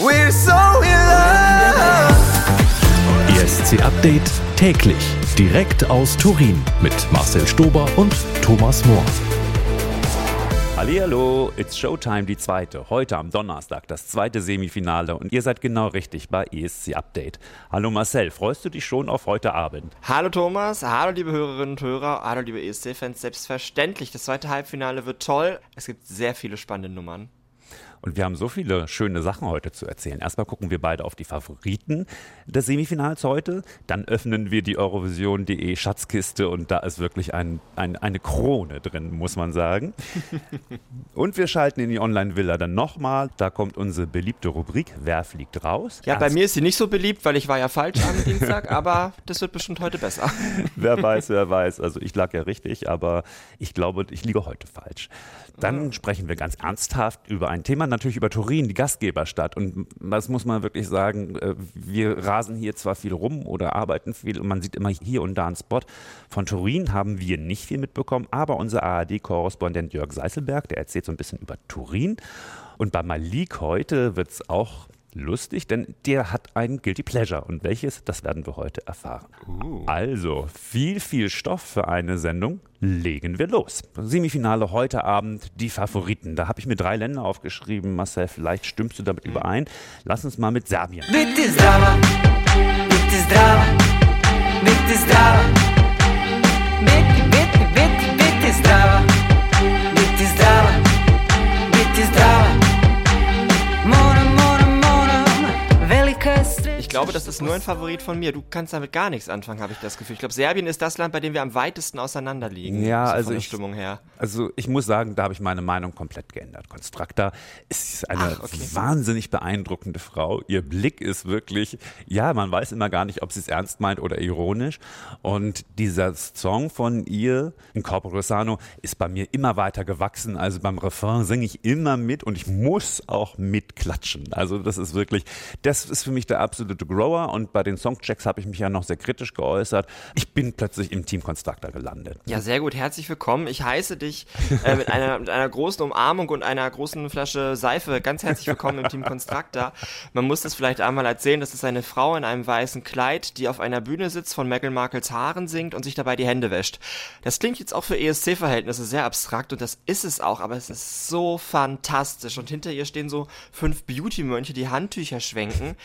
We're so in love. ESC Update täglich. Direkt aus Turin mit Marcel Stober und Thomas Mohr. Hallihallo, it's Showtime, die zweite. Heute am Donnerstag, das zweite Semifinale und ihr seid genau richtig bei ESC Update. Hallo Marcel, freust du dich schon auf heute Abend? Hallo Thomas, hallo liebe Hörerinnen und Hörer, hallo liebe ESC-Fans. Selbstverständlich, das zweite Halbfinale wird toll. Es gibt sehr viele spannende Nummern. Und wir haben so viele schöne Sachen heute zu erzählen. Erstmal gucken wir beide auf die Favoriten des Semifinals heute. Dann öffnen wir die Eurovision.de Schatzkiste und da ist wirklich ein, ein, eine Krone drin, muss man sagen. und wir schalten in die Online-Villa dann nochmal. Da kommt unsere beliebte Rubrik Wer fliegt raus? Ja, bei mir ist sie nicht so beliebt, weil ich war ja falsch am Dienstag, aber das wird bestimmt heute besser. wer weiß, wer weiß. Also ich lag ja richtig, aber ich glaube, ich liege heute falsch. Dann sprechen wir ganz ernsthaft über ein Thema, natürlich über Turin, die Gastgeberstadt. Und das muss man wirklich sagen, äh, wir rasen hier zwar viel rum oder arbeiten viel und man sieht immer hier und da einen Spot. Von Turin haben wir nicht viel mitbekommen, aber unser ARD-Korrespondent Jörg Seißelberg, der erzählt so ein bisschen über Turin. Und bei Malik heute wird es auch lustig, denn der hat ein Guilty Pleasure. Und welches, das werden wir heute erfahren. Uh. Also, viel, viel Stoff für eine Sendung. Legen wir los. Semifinale heute Abend, die Favoriten. Da habe ich mir drei Länder aufgeschrieben. Marcel, vielleicht stimmst du damit mhm. überein. Lass uns mal mit Serbien. Biti zdrava, biti zdrava, biti zdrava. Biti, biti, biti zdrava, glaube, das ist nur ein Favorit von mir. Du kannst damit gar nichts anfangen, habe ich das Gefühl. Ich glaube, Serbien ist das Land, bei dem wir am weitesten auseinander liegen. Ja, so also ich, Stimmung her. Also ich muss sagen, da habe ich meine Meinung komplett geändert. Constructa ist eine Ach, okay. wahnsinnig beeindruckende Frau. Ihr Blick ist wirklich, ja, man weiß immer gar nicht, ob sie es ernst meint oder ironisch. Und dieser Song von ihr, in Corpore Sano, ist bei mir immer weiter gewachsen. Also beim Refrain singe ich immer mit und ich muss auch mitklatschen. Also das ist wirklich, das ist für mich der absolute Grower. Und bei den Songchecks habe ich mich ja noch sehr kritisch geäußert. Ich bin plötzlich im Team Constructa gelandet. Ja, sehr gut. Herzlich willkommen. Ich heiße dich äh, mit, einer, mit einer großen Umarmung und einer großen Flasche Seife ganz herzlich willkommen im Team Constructa. Man muss das vielleicht einmal erzählen. Das ist eine Frau in einem weißen Kleid, die auf einer Bühne sitzt, von Meghan Markles Haaren singt und sich dabei die Hände wäscht. Das klingt jetzt auch für ESC-Verhältnisse sehr abstrakt und das ist es auch, aber es ist so fantastisch. Und hinter ihr stehen so fünf Beauty-Mönche, die Handtücher schwenken.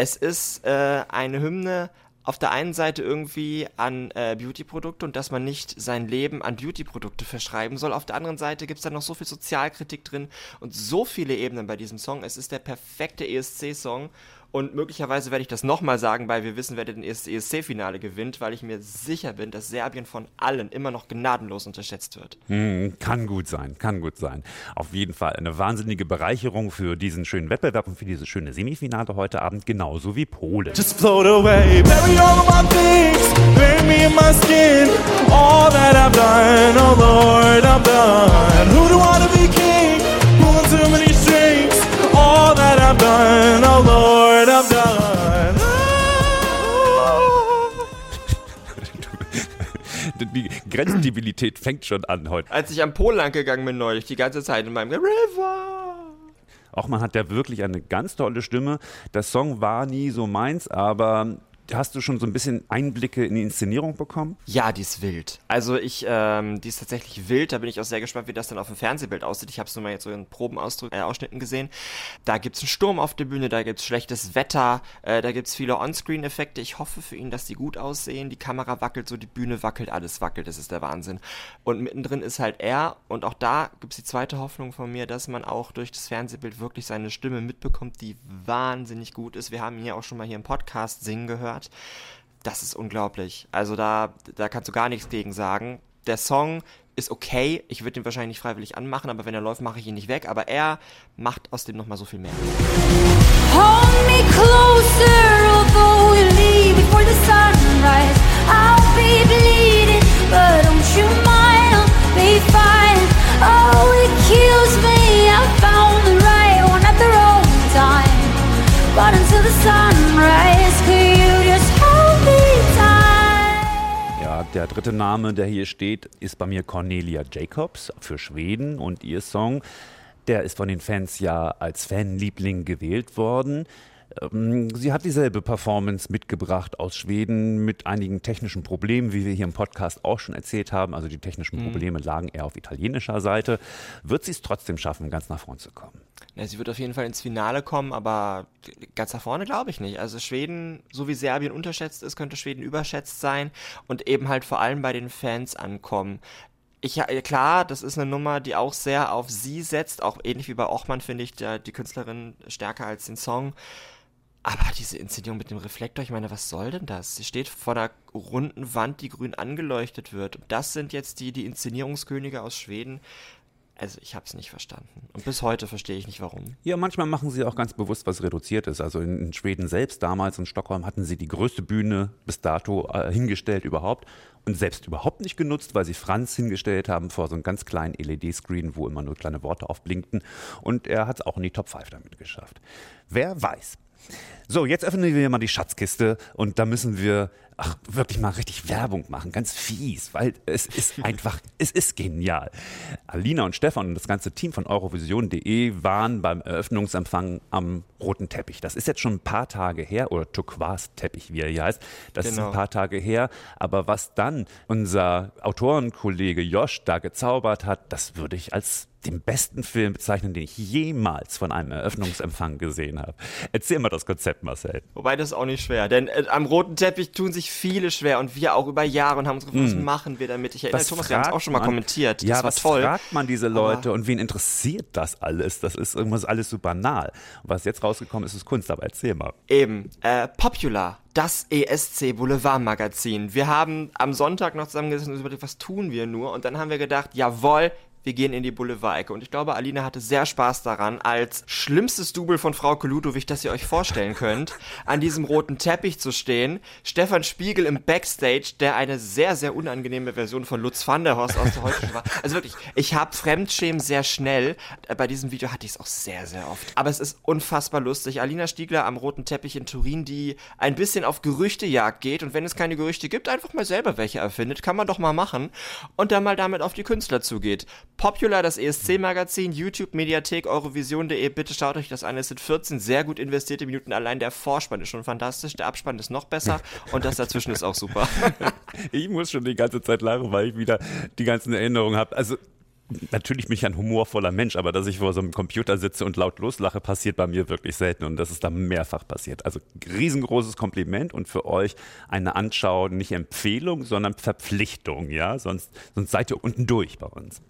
Es ist äh, eine Hymne auf der einen Seite irgendwie an äh, Beauty-Produkte und dass man nicht sein Leben an Beauty-Produkte verschreiben soll. Auf der anderen Seite gibt es da noch so viel Sozialkritik drin und so viele Ebenen bei diesem Song. Es ist der perfekte ESC-Song und möglicherweise werde ich das nochmal sagen, weil wir wissen, wer den ESC-Finale gewinnt, weil ich mir sicher bin, dass Serbien von allen immer noch gnadenlos unterschätzt wird. Hm, kann gut sein, kann gut sein. Auf jeden Fall eine wahnsinnige Bereicherung für diesen schönen Wettbewerb und für dieses schöne Semifinale heute Abend, genauso wie Polen. Just float away, bury all my things, bury me in my skin. All that I've done, oh Lord, I'm done. Die Grenzstabilität fängt schon an heute. Als ich am Pol lang gegangen bin neulich, die ganze Zeit in meinem River. Auch man hat ja wirklich eine ganz tolle Stimme. Der Song war nie so meins, aber hast du schon so ein bisschen Einblicke in die Inszenierung bekommen? Ja, die ist wild. Also ich, ähm, die ist tatsächlich wild. Da bin ich auch sehr gespannt, wie das dann auf dem Fernsehbild aussieht. Ich habe es nur mal jetzt so in Probenausschnitten äh, gesehen. Da gibt es einen Sturm auf der Bühne, da gibt es schlechtes Wetter, äh, da gibt es viele Onscreen-Effekte. Ich hoffe für ihn, dass die gut aussehen. Die Kamera wackelt so, die Bühne wackelt, alles wackelt. Das ist der Wahnsinn. Und mittendrin ist halt er. Und auch da gibt es die zweite Hoffnung von mir, dass man auch durch das Fernsehbild wirklich seine Stimme mitbekommt, die wahnsinnig gut ist. Wir haben ihn ja auch schon mal hier im Podcast singen gehört. Das ist unglaublich. Also da, da kannst du gar nichts gegen sagen. Der Song ist okay. Ich würde ihn wahrscheinlich nicht freiwillig anmachen, aber wenn er läuft, mache ich ihn nicht weg. Aber er macht aus dem nochmal so viel mehr. Hold me closer, although we leave before the sunrise. I'll be bleeding, but don't you mind, be fine. Der dritte Name, der hier steht, ist bei mir Cornelia Jacobs für Schweden und ihr Song Der ist von den Fans ja als Fanliebling gewählt worden. Ähm, Sie hat dieselbe Performance mitgebracht aus Schweden mit einigen technischen Problemen, wie wir hier im Podcast auch schon erzählt haben. Also die technischen Probleme lagen eher auf italienischer Seite. Wird sie es trotzdem schaffen, ganz nach vorn zu kommen? Ja, sie wird auf jeden Fall ins Finale kommen, aber ganz nach vorne glaube ich nicht. Also Schweden, so wie Serbien unterschätzt ist, könnte Schweden überschätzt sein und eben halt vor allem bei den Fans ankommen. Ich, klar, das ist eine Nummer, die auch sehr auf sie setzt, auch ähnlich wie bei Ochmann finde ich der, die Künstlerin stärker als den Song. Aber diese Inszenierung mit dem Reflektor, ich meine, was soll denn das? Sie steht vor einer runden Wand, die grün angeleuchtet wird. Und das sind jetzt die, die Inszenierungskönige aus Schweden. Also ich habe es nicht verstanden. Und bis heute verstehe ich nicht, warum. Ja, manchmal machen sie auch ganz bewusst was reduziert ist. Also in, in Schweden selbst, damals in Stockholm, hatten sie die größte Bühne bis dato äh, hingestellt überhaupt und selbst überhaupt nicht genutzt, weil sie Franz hingestellt haben vor so einem ganz kleinen LED-Screen, wo immer nur kleine Worte aufblinkten. Und er hat es auch in die Top 5 damit geschafft. Wer weiß. So, jetzt öffnen wir mal die Schatzkiste und da müssen wir ach, wirklich mal richtig Werbung machen, ganz fies, weil es ist einfach, es ist genial. Alina und Stefan und das ganze Team von Eurovision.de waren beim Eröffnungsempfang am roten Teppich. Das ist jetzt schon ein paar Tage her, oder Turquoise-Teppich, wie er hier heißt. Das ist Genau. ein paar Tage her. Aber was dann unser Autorenkollege Josh da gezaubert hat, das würde ich als den besten Film bezeichnen, den ich jemals von einem Eröffnungsempfang gesehen habe. Erzähl mal das Konzept, Marcel. Wobei das ist auch nicht schwer, denn äh, am roten Teppich tun sich viele schwer und wir auch über Jahre und haben uns gefragt, was machen wir damit? Ich erinnere, Thomas, wir haben es Hm. auch schon mal man- kommentiert. Ja, das war was toll. fragt man diese Leute und wen interessiert das alles? Das ist irgendwas alles so banal. Was jetzt rausgekommen ist, ist Kunst, aber erzähl mal. Eben, äh, Popular, das ESC Boulevard Magazin. Wir haben am Sonntag noch zusammengesessen und überlegt, was tun wir nur? Und dann haben wir gedacht, jawohl, wir gehen in die Boulevard-Ecke. Und ich glaube, Alina hatte sehr Spaß daran, als schlimmstes Double von Frau Ludwig, das ihr euch vorstellen könnt, an diesem roten Teppich zu stehen. Stefan Spiegel im Backstage, der eine sehr, sehr unangenehme Version von Lutz van der Horst aus der Heute war. Also wirklich, ich habe Fremdschämen sehr schnell. Bei diesem Video hatte ich es auch sehr, sehr oft. Aber es ist unfassbar lustig. Alina Stiegler am roten Teppich in Turin, die ein bisschen auf Gerüchtejagd geht und wenn es keine Gerüchte gibt, einfach mal selber welche erfindet. Kann man doch mal machen. Und dann mal damit auf die Künstler zugeht. Popular, das ESC-Magazin, YouTube, Mediathek, Eurovision.de. Bitte schaut euch das an. Es sind 14 sehr gut investierte Minuten. Allein der Vorspann ist schon fantastisch. Der Abspann ist noch besser. Und das dazwischen ist auch super. Ich muss schon die ganze Zeit lachen, weil ich wieder die ganzen Erinnerungen habe. Also natürlich bin ich ein humorvoller Mensch, aber dass ich vor so einem Computer sitze und laut loslache, passiert bei mir wirklich selten und das ist dann mehrfach passiert. Also riesengroßes Kompliment und für euch eine Anschau, nicht Empfehlung, sondern Verpflichtung, ja, sonst, sonst seid ihr unten durch bei uns.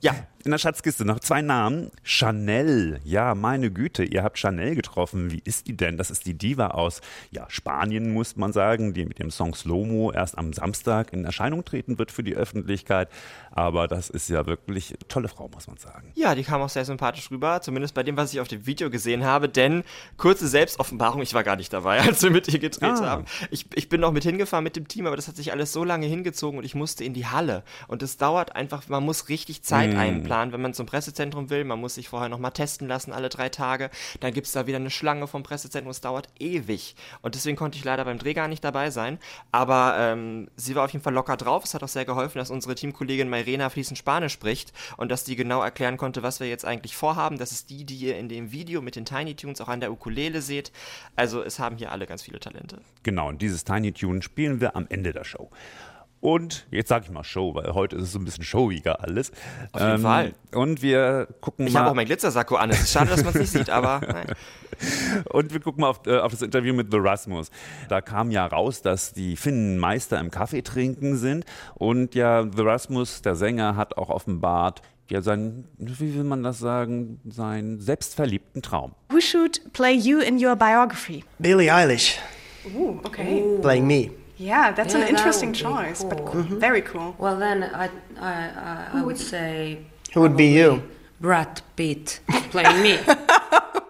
Ja, In der Schatzkiste noch zwei Namen. Chanel. Ja, meine Güte, ihr habt Chanel getroffen. Wie ist die denn? Das ist die Diva aus ja, Spanien, muss man sagen, die mit dem Song Slow-Mo erst am Samstag in Erscheinung treten wird für die Öffentlichkeit. Aber das ist ja wirklich eine tolle Frau, muss man sagen. Ja, die kam auch sehr sympathisch rüber, zumindest bei dem, was ich auf dem Video gesehen habe, denn kurze Selbstoffenbarung, ich war gar nicht dabei, als wir mit ihr gedreht Ah. haben. Ich, ich bin noch mit hingefahren mit dem Team, aber das hat sich alles so lange hingezogen und ich musste in die Halle. Und es dauert einfach, man muss richtig Zeit einplanen, wenn man zum Pressezentrum will. Man muss sich vorher nochmal testen lassen, alle drei Tage. Dann gibt's da wieder eine Schlange vom Pressezentrum, es dauert ewig. Und deswegen konnte ich leider beim Dreh gar nicht dabei sein. Aber ähm, sie war auf jeden Fall locker drauf. Es hat auch sehr geholfen, dass unsere Teamkollegin Mairena fließend Spanisch spricht und dass die genau erklären konnte, was wir jetzt eigentlich vorhaben. Das ist die, die ihr in dem Video mit den Tiny Tunes auch an der Ukulele seht. Also es haben hier alle ganz viele Talente. Genau, und dieses Tiny Tune spielen wir am Ende der Show. Und jetzt sage ich mal Show, weil heute ist es so ein bisschen showiger alles. Ähm, Auf jeden Fall. Und wir gucken Ich mal. habe auch mein Glitzersacko an. Es ist schade, dass man es nicht sieht, aber nein. Und wir gucken mal auf, äh, auf das Interview mit The Rasmus. Da kam ja raus, dass die Finnen Meister im Kaffee trinken sind. Und ja, The Rasmus, der Sänger, hat auch offenbart, ja, seinen, wie will man das sagen, seinen selbstverliebten Traum. Who should play you in your biography? Billie Eilish Ooh, okay. playing me. Yeah, that's an Yeah, that interesting be choice, but cool. cool. very cool. Well, then I, I, I, I would say Who would be you? Brad Pitt playing me.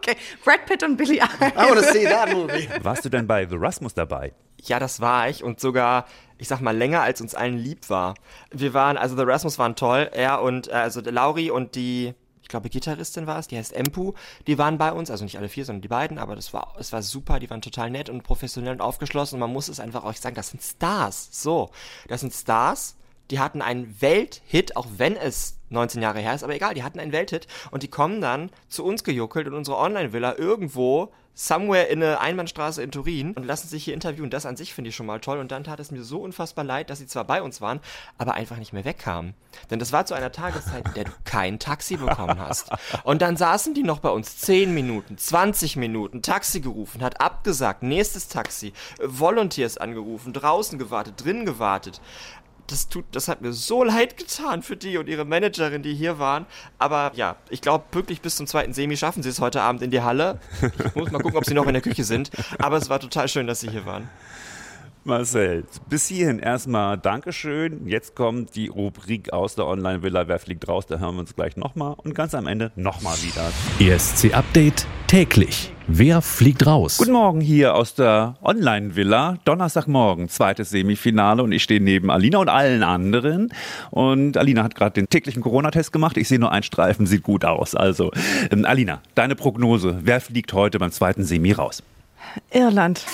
Okay, Brad Pitt und Billie Eilish. I want to see that movie. Warst du denn bei The Rasmus dabei? Ja, das war ich und sogar, ich sag mal, länger als uns allen lieb war. Wir waren, also The Rasmus waren toll, er und, äh, also Lauri und die, glaube, Gitarristin war es, die heißt Empu, die waren bei uns, also nicht alle vier, sondern die beiden, aber das war, es war super, die waren total nett und professionell und aufgeschlossen. Und man muss es einfach auch sagen, das sind Stars, so, das sind Stars, die hatten einen Welthit, auch wenn es 19 Jahre her ist, aber egal, die hatten einen Welthit und die kommen dann zu uns gejuckelt in unsere Online-Villa irgendwo somewhere in eine Einbahnstraße in Turin und lassen sich hier interviewen. Das an sich finde ich schon mal toll. Und dann tat es mir so unfassbar leid, dass sie zwar bei uns waren, aber einfach nicht mehr wegkamen. Denn das war zu einer Tageszeit, in der du kein Taxi bekommen hast. Und dann saßen die noch bei uns 10 Minuten, 20 Minuten, Taxi gerufen, hat abgesagt, nächstes Taxi, Volunteers angerufen, draußen gewartet, drin gewartet das tut, das hat mir so leid getan für die und ihre Managerin, die hier waren. Aber ja, ich glaube, wirklich bis zum zweiten Semi schaffen sie es heute Abend in die Halle. Ich muss mal gucken, ob sie noch in der Küche sind. Aber es war total schön, dass sie hier waren. Marcel, bis hierhin erstmal Dankeschön. Jetzt kommt die Rubrik aus der Online-Villa. Wer fliegt raus? Da hören wir uns gleich nochmal. Und ganz am Ende nochmal wieder. ESC Update täglich. Wer fliegt raus? Guten Morgen hier aus der Online-Villa. Donnerstagmorgen, zweites Semifinale. Und ich stehe neben Alina und allen anderen. Und Alina hat gerade den täglichen Corona-Test gemacht. Ich sehe nur einen Streifen, sieht gut aus. Also, ähm, Alina, deine Prognose. Wer fliegt heute beim zweiten Semi raus? Irland.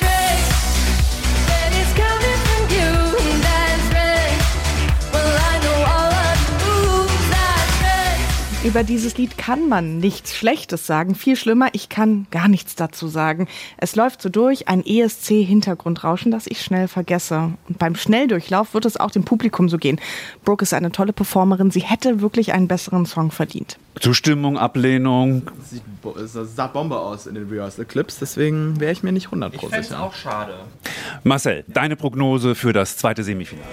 Über dieses Lied kann man nichts Schlechtes sagen. Viel schlimmer, ich kann gar nichts dazu sagen. Es läuft so durch, ein ESC-Hintergrundrauschen, das ich schnell vergesse. Und beim Schnelldurchlauf wird es auch dem Publikum so gehen. Brooke ist eine tolle Performerin. Sie hätte wirklich einen besseren Song verdient. Zustimmung, Ablehnung. Sieht, sah Bombe aus in den Rehearsal-Clips, deswegen wäre ich mir nicht 100% Ich fände es sicher. auch schade. Marcel, deine Prognose für das zweite Semifinale.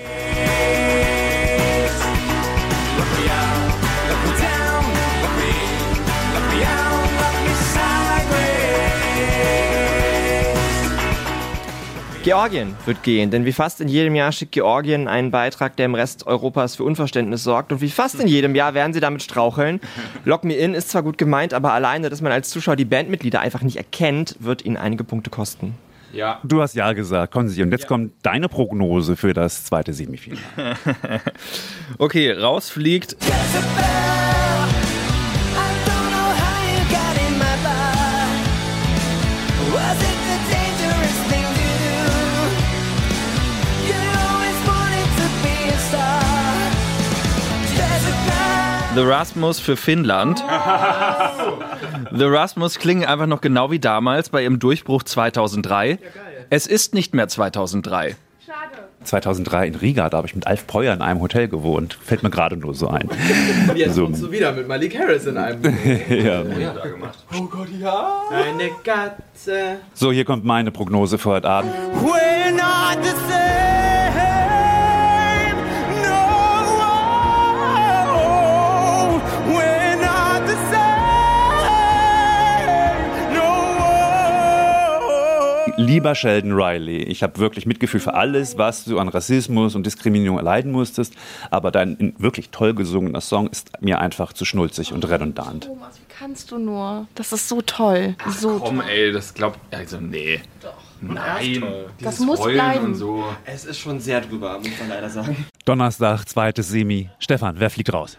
Georgien wird gehen, denn wie fast in jedem Jahr schickt Georgien einen Beitrag, der im Rest Europas für Unverständnis sorgt. Und wie fast in jedem Jahr werden sie damit straucheln. Lock Me In ist zwar gut gemeint, aber alleine, dass man als Zuschauer die Bandmitglieder einfach nicht erkennt, wird ihnen einige Punkte kosten. Ja. Du hast ja gesagt, Konzi. Und jetzt kommt deine Prognose für das zweite Semifinale. Okay, rausfliegt. The Rasmus für Finnland. The Rasmus klingen einfach noch genau wie damals bei ihrem Durchbruch 2003. Es ist nicht mehr 2003. 2003 in Riga, da habe ich mit Alf Peuer in einem Hotel gewohnt. Fällt mir gerade nur so ein. Jetzt So. kommst du wieder mit Malik Harris in einem. ja. Oh Gott, ja. Eine Katze. So, hier kommt meine Prognose für heute Abend. We're not the same. Lieber Sheldon Riley, ich habe wirklich Mitgefühl für alles, was du an Rassismus und Diskriminierung erleiden musstest, aber dein wirklich toll gesungener Song ist mir einfach zu schnulzig und redundant. Thomas, wie kannst du nur? Das ist so toll. So Komm, toll. ey, das glaubt. Also, nee. Doch. Nein. Das muss Heulen bleiben. Und so. Es ist schon sehr drüber, muss man leider sagen. Donnerstag, zweites Semi. Stefan, wer fliegt raus?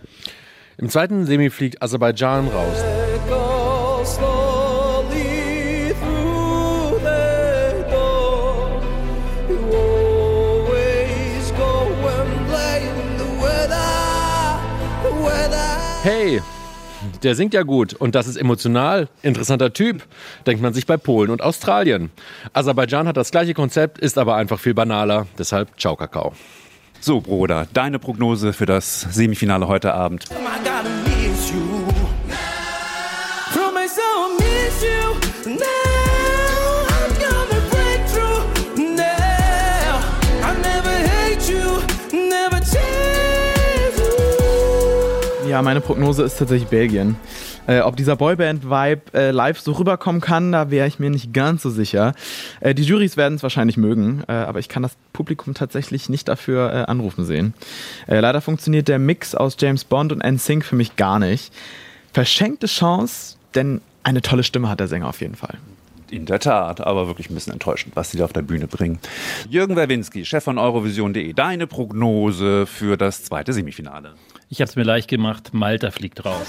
Im zweiten Semi fliegt Aserbaidschan raus. Hey, der singt ja gut und das ist emotional. Interessanter Typ, denkt man sich bei Polen und Australien. Aserbaidschan hat das gleiche Konzept, ist aber einfach viel banaler. Deshalb ciao Kakao. So, Bruder, deine Prognose für das Semifinale heute Abend. I Ja, meine Prognose ist tatsächlich Belgien. Äh, ob dieser Boyband-Vibe äh, live so rüberkommen kann, da wäre ich mir nicht ganz so sicher. Äh, die Jurys werden es wahrscheinlich mögen, äh, aber ich kann das Publikum tatsächlich nicht dafür äh, anrufen sehen. Äh, leider funktioniert der Mix aus James Bond und NSYNC für mich gar nicht. Verschenkte Chance, denn eine tolle Stimme hat der Sänger auf jeden Fall. In der Tat, aber wirklich ein bisschen enttäuschend, was sie da auf der Bühne bringen. Jürgen Werwinski, Chef von Eurovision.de, deine Prognose für das zweite Semifinale. Ich habe es mir leicht gemacht. Malta fliegt raus.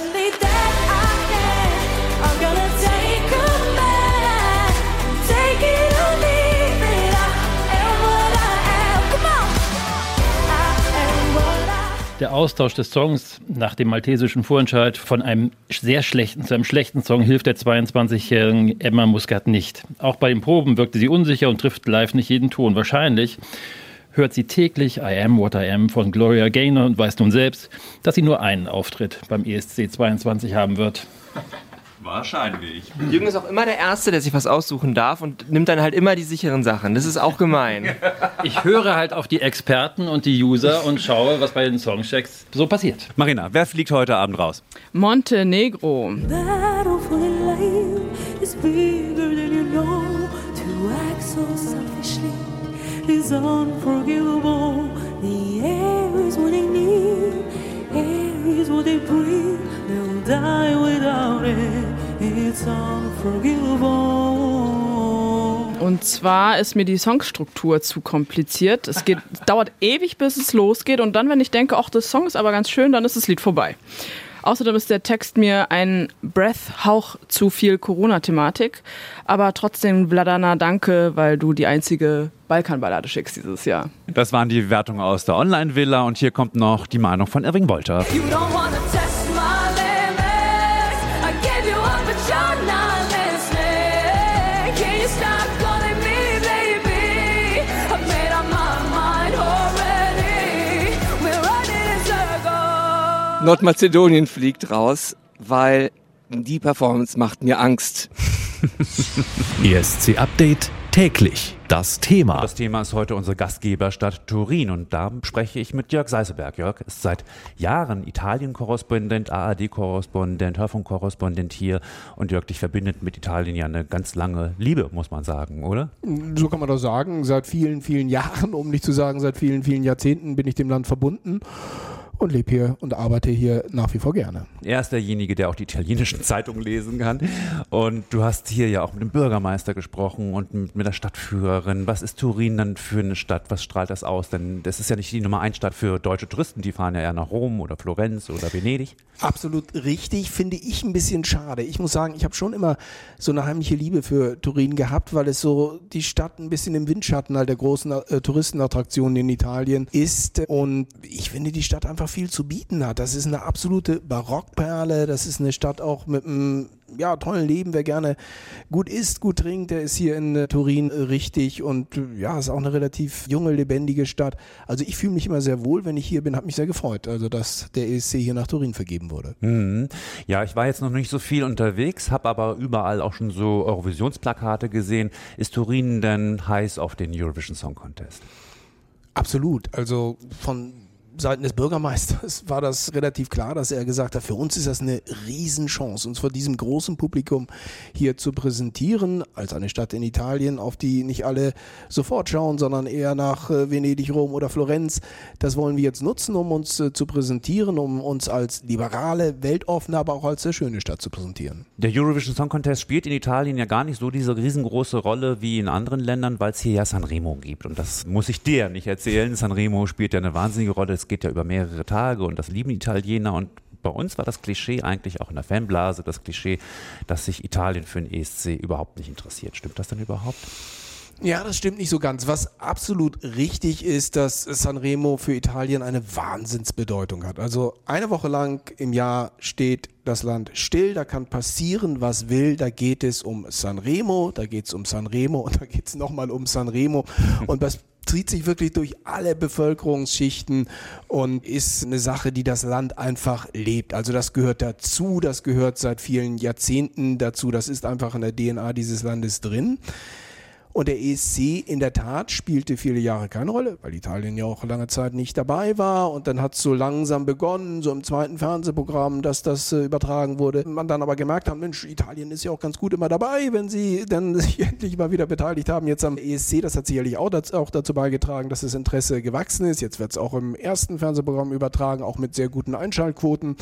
Der Austausch des Songs nach dem maltesischen Vorentscheid von einem sehr schlechten zu einem schlechten Song hilft der 22-jährigen Emma Muscat nicht. Auch bei den Proben wirkte sie unsicher und trifft live nicht jeden Ton. Wahrscheinlich hört sie täglich I Am What I Am von Gloria Gaynor und weiß nun selbst, dass sie nur einen Auftritt beim ESC 22 haben wird. Wahrscheinlich. Jürgen ist auch immer der Erste, der sich was aussuchen darf und nimmt dann halt immer die sicheren Sachen. Das ist auch gemein. Ich höre halt auf die Experten und die User und schaue, was bei den Songchecks so passiert. Marina, wer fliegt heute Abend raus? Montenegro. is bigger than you know. To act so selfishly is unforgivable. The air is what they need, air is what they breathe. They'll die without it. It's unforgivable. Und zwar ist mir die Songstruktur zu kompliziert. Es geht, dauert ewig, bis es losgeht. Und dann, wenn ich denke, ach, das Song ist aber ganz schön, dann ist das Lied vorbei. Außerdem ist der Text mir ein Breath-Hauch zu viel Corona-Thematik. Aber trotzdem, Vladana, danke, weil du die einzige Balkanballade schickst dieses Jahr. Das waren die Bewertungen aus der Online-Villa und hier kommt noch die Meinung von Irving Wolter. Nordmazedonien fliegt raus, weil die Performance macht mir Angst. ESC Update täglich. Das Thema. Das Thema ist heute unsere Gastgeberstadt Turin und da spreche ich mit Jörg Seiseberg. Jörg ist seit Jahren Italien-Korrespondent, ARD-Korrespondent, Hörfunk-Korrespondent hier und Jörg, dich verbindet mit Italien ja eine ganz lange Liebe, muss man sagen, oder? So kann man das sagen. Seit vielen, vielen Jahren, um nicht zu sagen seit vielen, vielen Jahrzehnten, bin ich dem Land verbunden und lebe hier und arbeite hier nach wie vor gerne. Er ist derjenige, der auch die italienischen Zeitungen lesen kann. Und du hast hier ja auch mit dem Bürgermeister gesprochen und mit, mit der Stadtführerin. Was ist Turin dann für eine Stadt? Was strahlt das aus? Denn das ist ja nicht die Nummer eins Stadt für deutsche Touristen. Die fahren ja eher nach Rom oder Florenz oder Venedig. Absolut richtig, finde ich ein bisschen schade. Ich muss sagen, ich habe schon immer so eine heimliche Liebe für Turin gehabt, weil es so die Stadt ein bisschen im Windschatten halt der großen äh, Touristenattraktionen in Italien ist. Und ich finde, die Stadt einfach viel zu bieten hat. Das ist eine absolute Barockperle. Das ist eine Stadt auch mit einem ja, tollen Leben. Wer gerne gut isst, gut trinkt, der ist hier in äh, Turin richtig. Und äh, ja, ist auch eine relativ junge, lebendige Stadt. Also ich fühle mich immer sehr wohl, wenn ich hier bin. Hat mich sehr gefreut, also dass der ESC hier nach Turin vergeben wurde. Mhm. Ja, ich war jetzt noch nicht so viel unterwegs, habe aber überall auch schon so Eurovisionsplakate gesehen. Ist Turin denn heiß auf den Eurovision Song Contest? Absolut. Also von Seiten des Bürgermeisters war das relativ klar, dass er gesagt hat, für uns ist das eine Riesenchance, uns vor diesem großen Publikum hier zu präsentieren, als eine Stadt in Italien, auf die nicht alle sofort schauen, sondern eher nach äh, Venedig, Rom oder Florenz. Das wollen wir jetzt nutzen, um uns äh, zu präsentieren, um uns als liberale, weltoffene, aber auch als sehr schöne Stadt zu präsentieren. Der Eurovision Song Contest spielt in Italien ja gar nicht so diese riesengroße Rolle wie in anderen Ländern, weil es hier ja Sanremo gibt. Und das muss ich dir nicht erzählen. Sanremo spielt ja eine wahnsinnige Rolle. Es geht ja über mehrere Tage und das lieben Italiener. Und bei uns war das Klischee eigentlich auch in der Fanblase, das Klischee, dass sich Italien für den ESC überhaupt nicht interessiert. Stimmt das denn überhaupt? Ja, das stimmt nicht so ganz. Was absolut richtig ist, dass Sanremo für Italien eine Wahnsinnsbedeutung hat. Also eine Woche lang im Jahr steht das Land still, da kann passieren, was will. Da geht es um Sanremo, da geht es um Sanremo und da geht es nochmal um Sanremo. Und das zieht sich wirklich durch alle Bevölkerungsschichten und ist eine Sache, die das Land einfach lebt. Also das gehört dazu, das gehört seit vielen Jahrzehnten dazu, das ist einfach in der DNA dieses Landes drin. Und der ESC in der Tat spielte viele Jahre keine Rolle, weil Italien ja auch lange Zeit nicht dabei war. Und dann hat es so langsam begonnen, so im zweiten Fernsehprogramm, dass das äh, übertragen wurde. Man dann aber gemerkt hat, Mensch, Italien ist ja auch ganz gut immer dabei, wenn sie dann sich endlich mal wieder beteiligt haben. Jetzt am ESC, das hat sicherlich auch, dazu, auch dazu beigetragen, dass das Interesse gewachsen ist. Jetzt wird es auch im ersten Fernsehprogramm übertragen, auch mit sehr guten Einschaltquoten.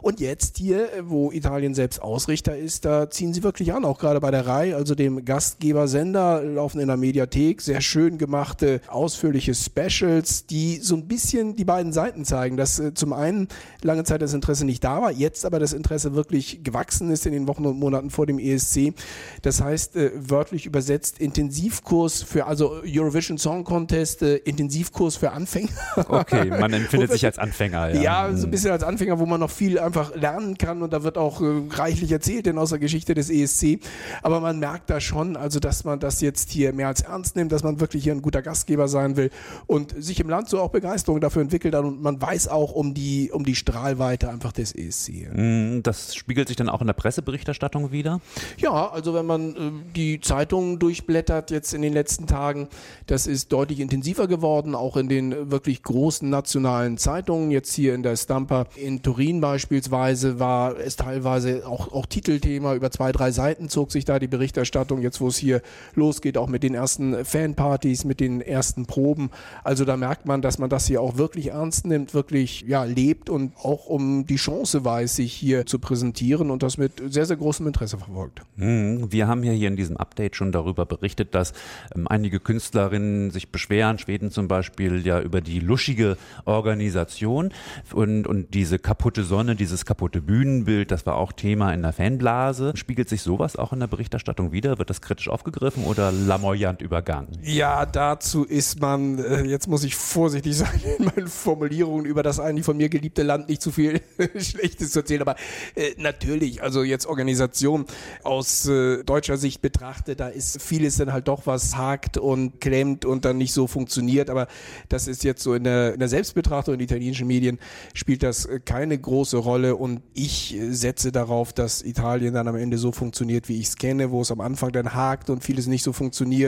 Und jetzt hier, wo Italien selbst Ausrichter ist, da ziehen sie wirklich an, auch gerade bei der Rai, also dem Gastgebersender laufen in der Mediathek. Sehr schön gemachte, ausführliche Specials, die so ein bisschen die beiden Seiten zeigen, dass äh, zum einen lange Zeit das Interesse nicht da war, jetzt aber das Interesse wirklich gewachsen ist in den Wochen und Monaten vor dem ESC. Das heißt, äh, wörtlich übersetzt Intensivkurs für, also Eurovision Song Contest, äh, Intensivkurs für Anfänger. Okay, man empfindet sich als Anfänger. Ja, Ja, so ein bisschen als Anfänger, wo man noch viel einfach lernen kann und da wird auch äh, reichlich erzählt denn aus der Geschichte des ESC. Aber man merkt da schon, also dass man das jetzt hier mehr als ernst nimmt, dass man wirklich hier ein guter Gastgeber sein will und sich im Land so auch Begeisterung dafür entwickelt hat und man weiß auch um die, um die Strahlweite einfach des ESC. Mm, Das spiegelt sich dann auch in der Presseberichterstattung wieder. Ja, also wenn man äh, die Zeitungen durchblättert jetzt in den letzten Tagen, das ist deutlich intensiver geworden, auch in den wirklich großen nationalen Zeitungen. Jetzt hier in der Stamper in Turin beispielsweise war es teilweise auch, auch Titelthema. Über zwei, drei Seiten zog sich da die Berichterstattung, jetzt wo es hier losgeht, auch mit den ersten Fanpartys, mit den ersten Proben. Also da merkt man, dass man das hier auch wirklich ernst nimmt, wirklich ja, lebt und auch um die Chance weiß, sich hier zu präsentieren und das mit sehr, sehr großem Interesse verfolgt. Mm, Wir haben ja hier in diesem Update schon darüber berichtet, dass ähm, einige Künstlerinnen sich beschweren, Schweden zum Beispiel, ja über die luschige Organisation und, und diese kaputte Sonne, dieses kaputte Bühnenbild, das war auch Thema in der Fanblase. Spiegelt sich sowas auch in der Berichterstattung wieder? Wird das kritisch aufgegriffen oder lamoyant übergangen? Ja, dazu ist man, äh, jetzt muss ich vorsichtig sein in meinen Formulierungen über das eigentlich von mir geliebte Land nicht zu viel Schlechtes zu erzählen, aber äh, natürlich, also jetzt Organisation aus äh, deutscher Sicht betrachtet, da ist vieles dann halt doch was hakt und klemmt und dann nicht so funktioniert, aber das ist jetzt so in der, in der Selbstbetrachtung in italienischen Medien spielt das äh, keine große Rolle und ich äh, setze darauf, dass Italien dann am Ende so funktioniert, wie ich es kenne, wo es am Anfang dann hakt und vieles nicht so funktioniert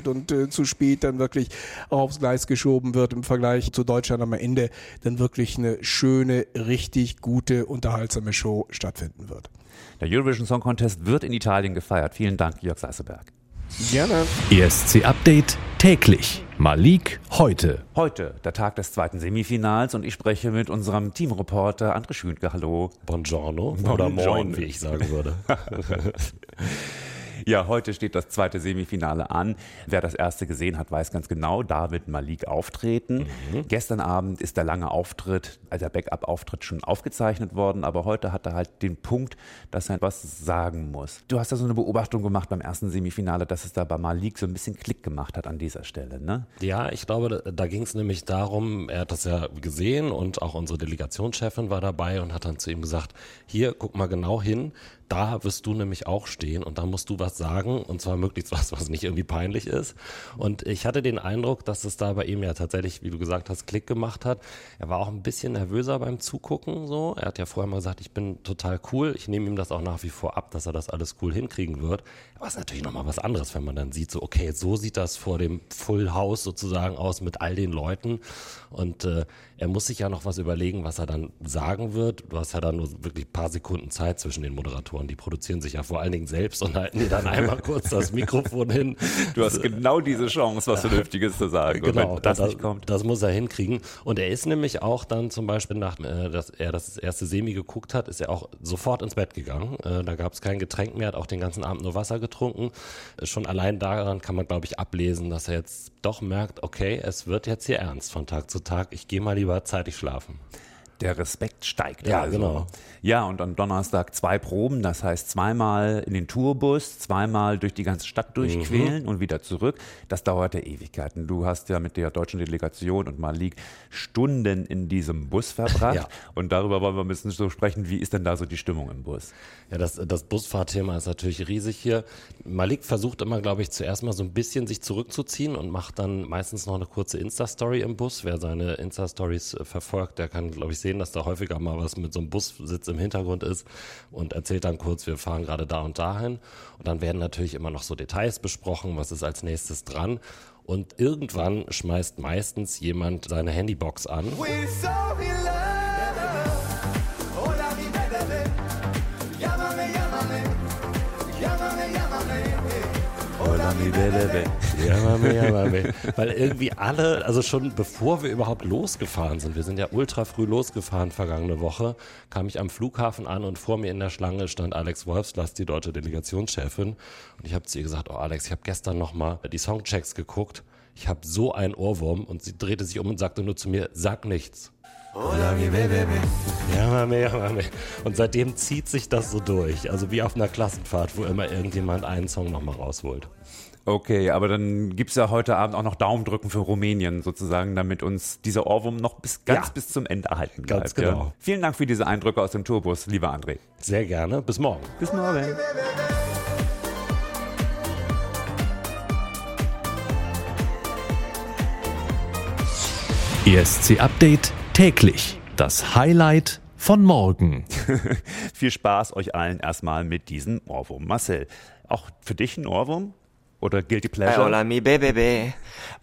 und äh, zu spät dann wirklich aufs Gleis geschoben wird im Vergleich zu Deutschland am Ende dann wirklich eine schöne, richtig gute, unterhaltsame Show stattfinden wird. Der Eurovision Song Contest wird in Italien gefeiert. Vielen Dank, Jörg Seißelberg. Gerne. ESC Update täglich. Malik heute. Heute, der Tag des zweiten Semifinals und ich spreche mit unserem Teamreporter André Schünke. Hallo. Buongiorno oder moin, wie ich sagen würde. Ja, heute steht das zweite Semifinale an. Wer das erste gesehen hat, weiß ganz genau, David Malik auftreten. Gestern Abend ist der lange Auftritt, also der Backup-Auftritt schon aufgezeichnet worden, aber heute hat er halt den Punkt, dass er was sagen muss. Du hast ja so eine Beobachtung gemacht beim ersten Semifinale, dass es da bei Malik so ein bisschen Klick gemacht hat an dieser Stelle, ne? Ja, ich glaube, da, da ging es nämlich darum, er hat das ja gesehen und auch unsere Delegationschefin war dabei und hat dann zu ihm gesagt, hier, guck mal genau hin, da wirst du nämlich auch stehen und da musst du was sagen und zwar möglichst was, was nicht irgendwie peinlich ist. Und ich hatte den Eindruck, dass es da bei ihm ja tatsächlich, wie du gesagt hast, Klick gemacht hat. Er war auch ein bisschen nervöser beim Zugucken so. Er hat ja vorher mal gesagt, ich bin total cool. Ich nehme ihm das auch nach wie vor ab, dass er das alles cool hinkriegen wird. Ist natürlich nochmal was anderes, wenn man dann sieht, so okay, so sieht das vor dem Full House sozusagen aus mit all den Leuten. Und äh, er muss sich ja noch was überlegen, was er dann sagen wird. Du hast ja dann nur wirklich ein paar Sekunden Zeit zwischen den Moderatoren. Die produzieren sich ja vor allen Dingen selbst und halten dir dann einmal kurz das Mikrofon hin. Du hast genau diese Chance, was Vernünftiges zu sagen. Genau, wenn das nicht kommt. Das muss er hinkriegen. Und er ist nämlich auch dann zum Beispiel, nach, äh, dass er das erste Semi geguckt hat, ist er auch sofort ins Bett gegangen. Äh, da gab es kein Getränk mehr, hat auch den ganzen Abend nur Wasser getrunken. Äh, schon allein daran kann man, glaube ich, ablesen, dass er jetzt doch merkt, okay, es wird jetzt hier ernst von Tag zu Tag. Ich gehe mal lieber zeitig schlafen. Der Respekt steigt. Ja, also. genau. Ja, und am Donnerstag zwei Proben, das heißt zweimal in den Tourbus, zweimal durch die ganze Stadt durchquälen Mhm. und wieder zurück. Das dauerte Ewigkeiten. Du hast ja mit der deutschen Delegation und Malik Stunden in diesem Bus verbracht. Ja. Und darüber wollen wir ein bisschen so sprechen, wie ist denn da so die Stimmung im Bus? Ja, das, das Busfahrthema ist natürlich riesig hier. Malik versucht immer, glaube ich, zuerst mal so ein bisschen sich zurückzuziehen und macht dann meistens noch eine kurze Insta-Story im Bus. Wer seine Insta-Stories äh, verfolgt, der kann, glaube ich, sehen, dass da häufiger mal was mit so einem Bussitz im Hintergrund ist und erzählt dann kurz, wir fahren gerade da und dahin. Und dann werden natürlich immer noch so Details besprochen, was ist als nächstes dran. Und irgendwann schmeißt meistens jemand seine Handybox an. We're so in love. Weil irgendwie alle, also schon bevor wir überhaupt losgefahren sind, wir sind ja ultra früh losgefahren vergangene Woche, kam ich am Flughafen an und vor mir in der Schlange stand Alex Wolfslass, die deutsche Delegationschefin. Und ich habe zu ihr gesagt, oh Alex, ich habe gestern nochmal die Songchecks geguckt. Ich habe so einen Ohrwurm und sie drehte sich um und sagte nur zu mir, sag nichts. Hola, mi baby. Ja, Mami, ja, Mami. Und seitdem zieht sich das so durch. Also wie auf einer Klassenfahrt, wo immer irgendjemand einen Song nochmal rausholt. Okay, aber dann gibt es ja heute Abend auch noch Daumendrücken für Rumänien sozusagen, damit uns dieser Ohrwurm noch bis, ganz Ja. bis zum Ende erhalten bleibt. Ganz genau. Ja. Vielen Dank für diese Eindrücke aus dem Tourbus, lieber André. Sehr gerne. Bis morgen. Bis morgen. ESC Update täglich. Das Highlight von morgen. Viel Spaß euch allen erstmal mit diesem Ohrwurm. Marcel, auch für dich ein Ohrwurm? Oder Guilty Pleasure? Hola mi baby,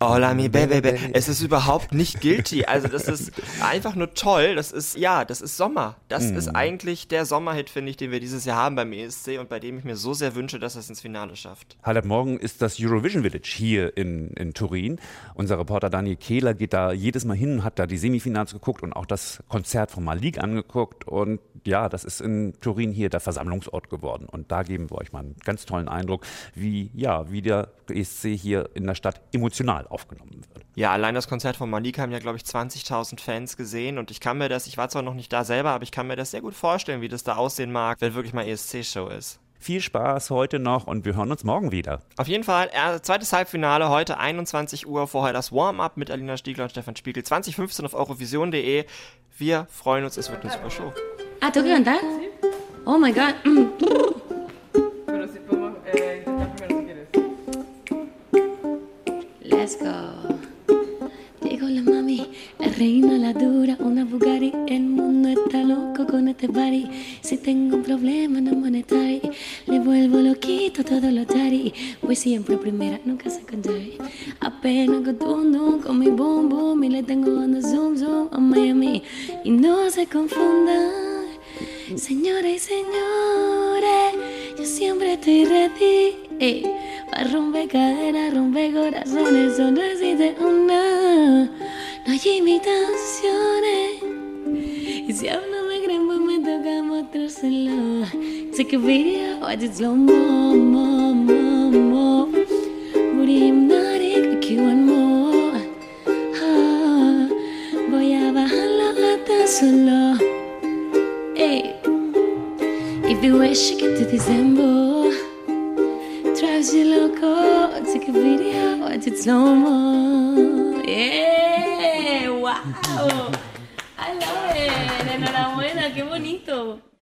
hola mi baby. Es ist überhaupt nicht guilty. Also das ist einfach nur toll. Das ist ja, das ist Sommer. Das Mhm. ist eigentlich der Sommerhit, finde ich, den wir dieses Jahr haben beim ESC und bei dem ich mir so sehr wünsche, dass es ins Finale schafft. Highlight morgen ist das Eurovision Village hier in, in Turin. Unser Reporter Daniel Kehler geht da jedes Mal hin, hat da die Semifinals geguckt und auch das Konzert von Malik angeguckt. Und ja, das ist in Turin hier der Versammlungsort geworden. Und da geben wir euch mal einen ganz tollen Eindruck, wie, ja, wie der ESC hier in der Stadt emotional aufgenommen wird. Ja, allein das Konzert von Malik haben ja, glaube ich, 20.000 Fans gesehen und ich kann mir das, ich war zwar noch nicht da selber, aber ich kann mir das sehr gut vorstellen, wie das da aussehen mag, wenn wirklich mal ESC-Show ist. Viel Spaß heute noch und wir hören uns morgen wieder. Auf jeden Fall, äh, zweites Halbfinale heute 21 Uhr, vorher das Warm-Up mit Alina Stiegler und Stefan Spiegel 2015 auf eurovision.de. Wir freuen uns, es wird eine super Show. Ah. Oh my god. Let's go. Llegó la mami, la reina, la dura, una Bugatti. El mundo está loco con este party. Si tengo un problema no monetary, le vuelvo loquito todo lo tari. Voy siempre primera, nunca secondary. Apenas dum, con mi boom boom y le tengo dando zoom zoom a Miami. Y no se confundan, señores y señores, yo siempre estoy ready. eh, para romper cadenas, romper corazones, solo existe una. No hay imitaciones. Y si aún no me creen, pues me toca mostrárselo. Take a video, watch it slow mo, mo, mo, mo. Booty hypnotic, make you want more. Ah, voy a bajarlo hasta solo. Hey, if you wish you get to December, שלא תקבי לי את אצלומו. ¡Wow! ¡I love it! ¡Enhorabuena! ¡Qué bonito!